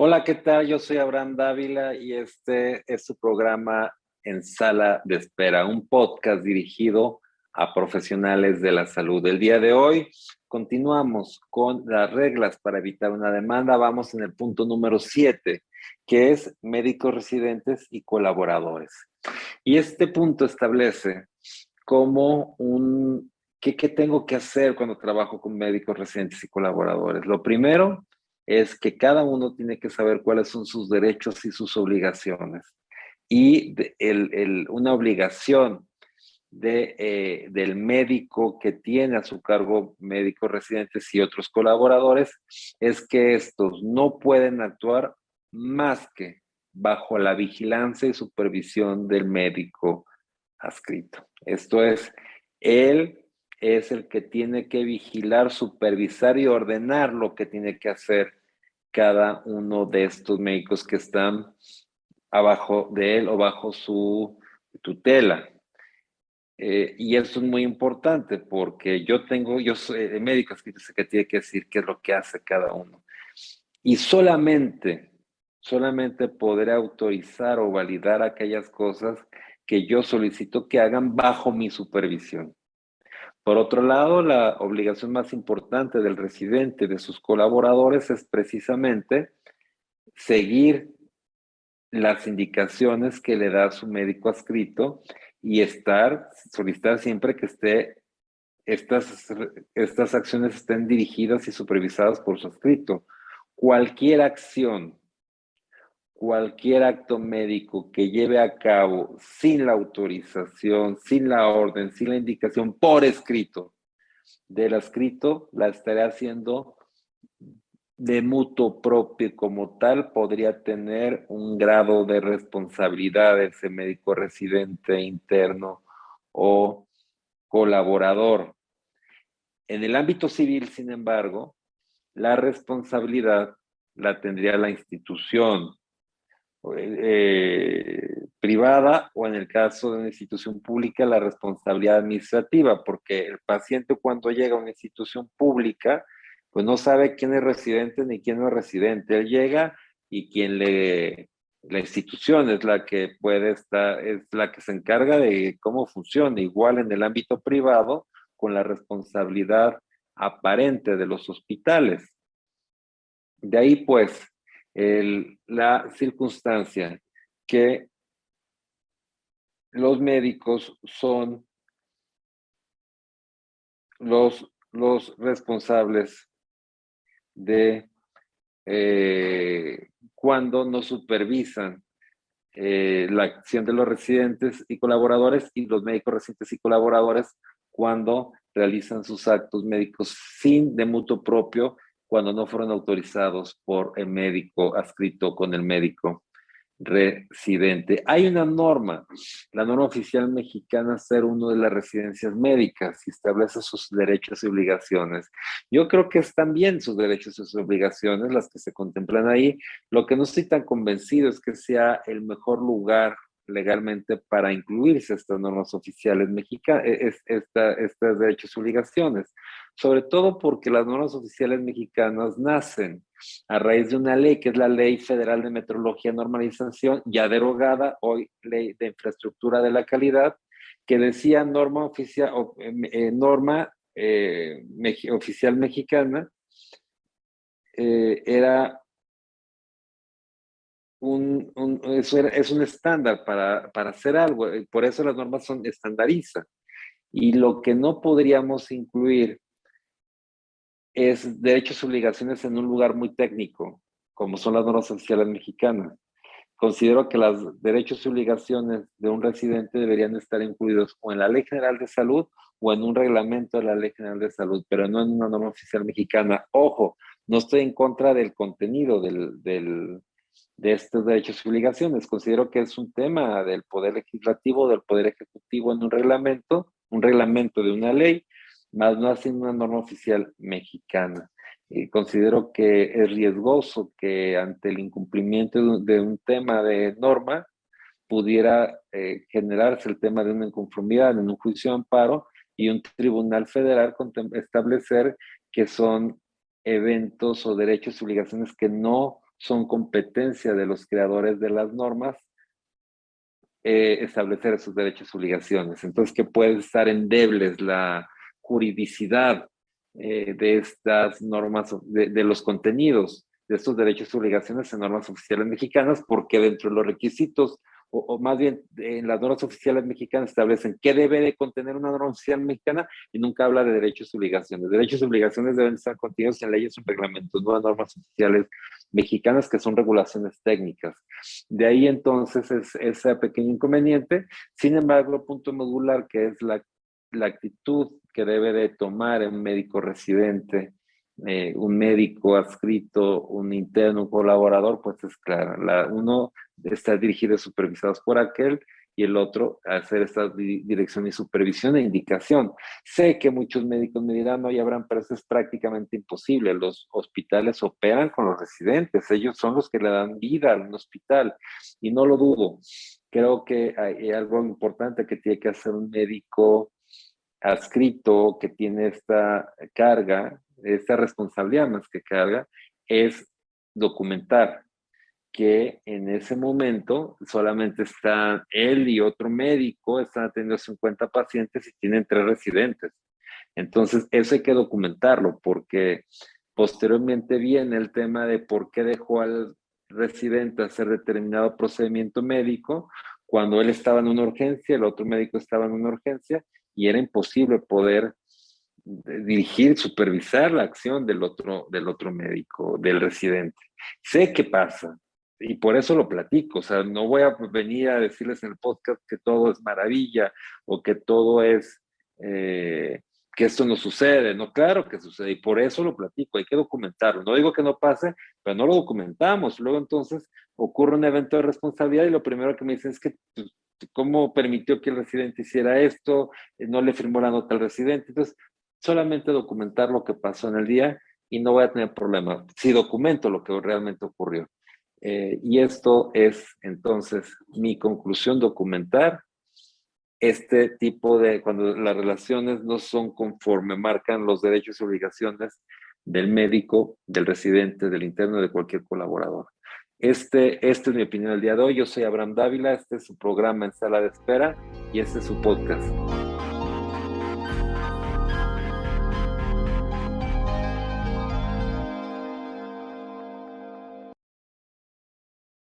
Hola, ¿qué tal? Yo soy Abraham Dávila y este es su programa En Sala de Espera, un podcast dirigido a profesionales de la salud. El día de hoy continuamos con las reglas para evitar una demanda. Vamos en el punto número 7, que es médicos residentes y colaboradores. Y este punto establece cómo un, qué, qué tengo que hacer cuando trabajo con médicos residentes y colaboradores. Lo primero es que cada uno tiene que saber cuáles son sus derechos y sus obligaciones. Y una obligación de, eh, del médico que tiene a su cargo médicos residentes y otros colaboradores es que estos no pueden actuar más que bajo la vigilancia y supervisión del médico adscrito. Esto es, él es el que tiene que vigilar, supervisar y ordenar lo que tiene que hacer cada uno de estos médicos que están abajo de él o bajo su tutela. Eh, y eso es muy importante porque yo tengo, yo soy médico que tiene que decir qué es lo que hace cada uno. Y solamente, solamente podré autorizar o validar aquellas cosas que yo solicito que hagan bajo mi supervisión. Por otro lado, la obligación más importante del residente de sus colaboradores es precisamente seguir las indicaciones que le da su médico adscrito y estar, solicitar siempre que esté, estas, estas acciones estén dirigidas y supervisadas por su adscrito. Cualquier acción cualquier acto médico que lleve a cabo sin la autorización, sin la orden, sin la indicación por escrito del escrito, la estaré haciendo de mutuo propio como tal, podría tener un grado de responsabilidad ese médico residente interno o colaborador. En el ámbito civil, sin embargo, la responsabilidad la tendría la institución, eh, privada o en el caso de una institución pública la responsabilidad administrativa, porque el paciente cuando llega a una institución pública, pues no sabe quién es residente ni quién no es residente. Él llega y quien le, la institución es la que puede estar, es la que se encarga de cómo funciona, igual en el ámbito privado, con la responsabilidad aparente de los hospitales. De ahí pues la circunstancia que los médicos son los, los responsables de eh, cuando no supervisan eh, la acción de los residentes y colaboradores y los médicos residentes y colaboradores cuando realizan sus actos médicos sin de mutuo propio cuando no fueron autorizados por el médico adscrito con el médico residente. Hay una norma, la norma oficial mexicana 01 de las residencias médicas y establece sus derechos y obligaciones. Yo creo que están bien sus derechos y sus obligaciones, las que se contemplan ahí. Lo que no estoy tan convencido es que sea el mejor lugar legalmente para incluirse estas normas oficiales mexicanas, e, estas derechos y obligaciones. Sobre todo porque las normas oficiales mexicanas nacen a raíz de una ley que es la Ley Federal de Metrología y Normalización, ya derogada, hoy Ley de Infraestructura de la Calidad, que decía norma oficial, em, eh, eh, oficial mexicana, eh, era un, eso es un estándar para, para hacer algo, por eso las normas son estandarizan. Y lo que no podríamos incluir es derechos y obligaciones en un lugar muy técnico, como son las normas sociales mexicanas. Considero que los derechos y obligaciones de un residente deberían estar incluidos o en la Ley General de Salud o en un reglamento de la Ley General de Salud, pero no en una norma oficial mexicana. Ojo, no estoy en contra del contenido del, de estos derechos y obligaciones. Considero que es un tema del Poder Legislativo, del Poder Ejecutivo en un reglamento, un reglamento de una ley, más no haciendo una norma oficial mexicana. Y considero que es riesgoso que ante el incumplimiento de un tema de norma pudiera eh, generarse el tema de una inconformidad en un juicio de amparo y un tribunal federal establecer que son eventos o derechos y obligaciones que no son competencia de los creadores de las normas eh, establecer esos derechos y obligaciones. Entonces, que puede estar endebles la juridicidad eh, de estas normas, de, de, los contenidos de estos derechos y obligaciones en normas oficiales mexicanas, porque dentro de los requisitos o, más bien en las normas oficiales mexicanas establecen qué debe de contener una norma oficial mexicana y nunca habla de derechos y obligaciones. Derechos y obligaciones deben estar contenidos en leyes o reglamentos, no en normas oficiales mexicanas que son regulaciones técnicas. De ahí entonces es ese pequeño inconveniente. Sin embargo, punto modular que es la, la actitud que debe de tomar un médico residente eh, un médico adscrito, un interno, un colaborador, pues es claro, la, uno está dirigido y supervisado por aquel y el otro hacer esta dirección y supervisión e indicación. Sé que muchos médicos me dirán, no, ya habrán, pero eso es prácticamente imposible. Los hospitales operan con los residentes, ellos son los que le dan vida al hospital y no lo dudo. Creo que hay algo importante que tiene que hacer un médico adscrito que tiene esta carga esta responsabilidad más que carga, es documentar que en ese momento solamente está él y otro médico, están atendiendo 50 pacientes y tienen tres residentes. Entonces, eso hay que documentarlo porque posteriormente viene el tema de por qué dejó al residente hacer determinado procedimiento médico cuando él estaba en una urgencia, el otro médico estaba en una urgencia y era imposible poder dirigir, supervisar la acción del otro, del otro médico, del residente. Sé qué pasa y por eso lo platico. O sea, no voy a venir a decirles en el podcast que todo es maravilla o que todo es, eh, que esto no sucede. No, claro que sucede y por eso lo platico. Hay que documentarlo. No digo que no pase, pero no lo documentamos. Luego entonces ocurre un evento de responsabilidad y lo primero que me dicen es que pues, cómo permitió que el residente hiciera esto, no le firmó la nota al residente. Entonces, solamente documentar lo que pasó en el día y no voy a tener problema si documento lo que realmente ocurrió. Eh, y esto es entonces mi conclusión, documentar este tipo de, cuando las relaciones no son conforme marcan los derechos y obligaciones del médico, del residente, del interno, de cualquier colaborador. Este, esta es mi opinión el día de hoy. Yo soy Abraham Dávila, este es su programa en sala de espera y este es su podcast.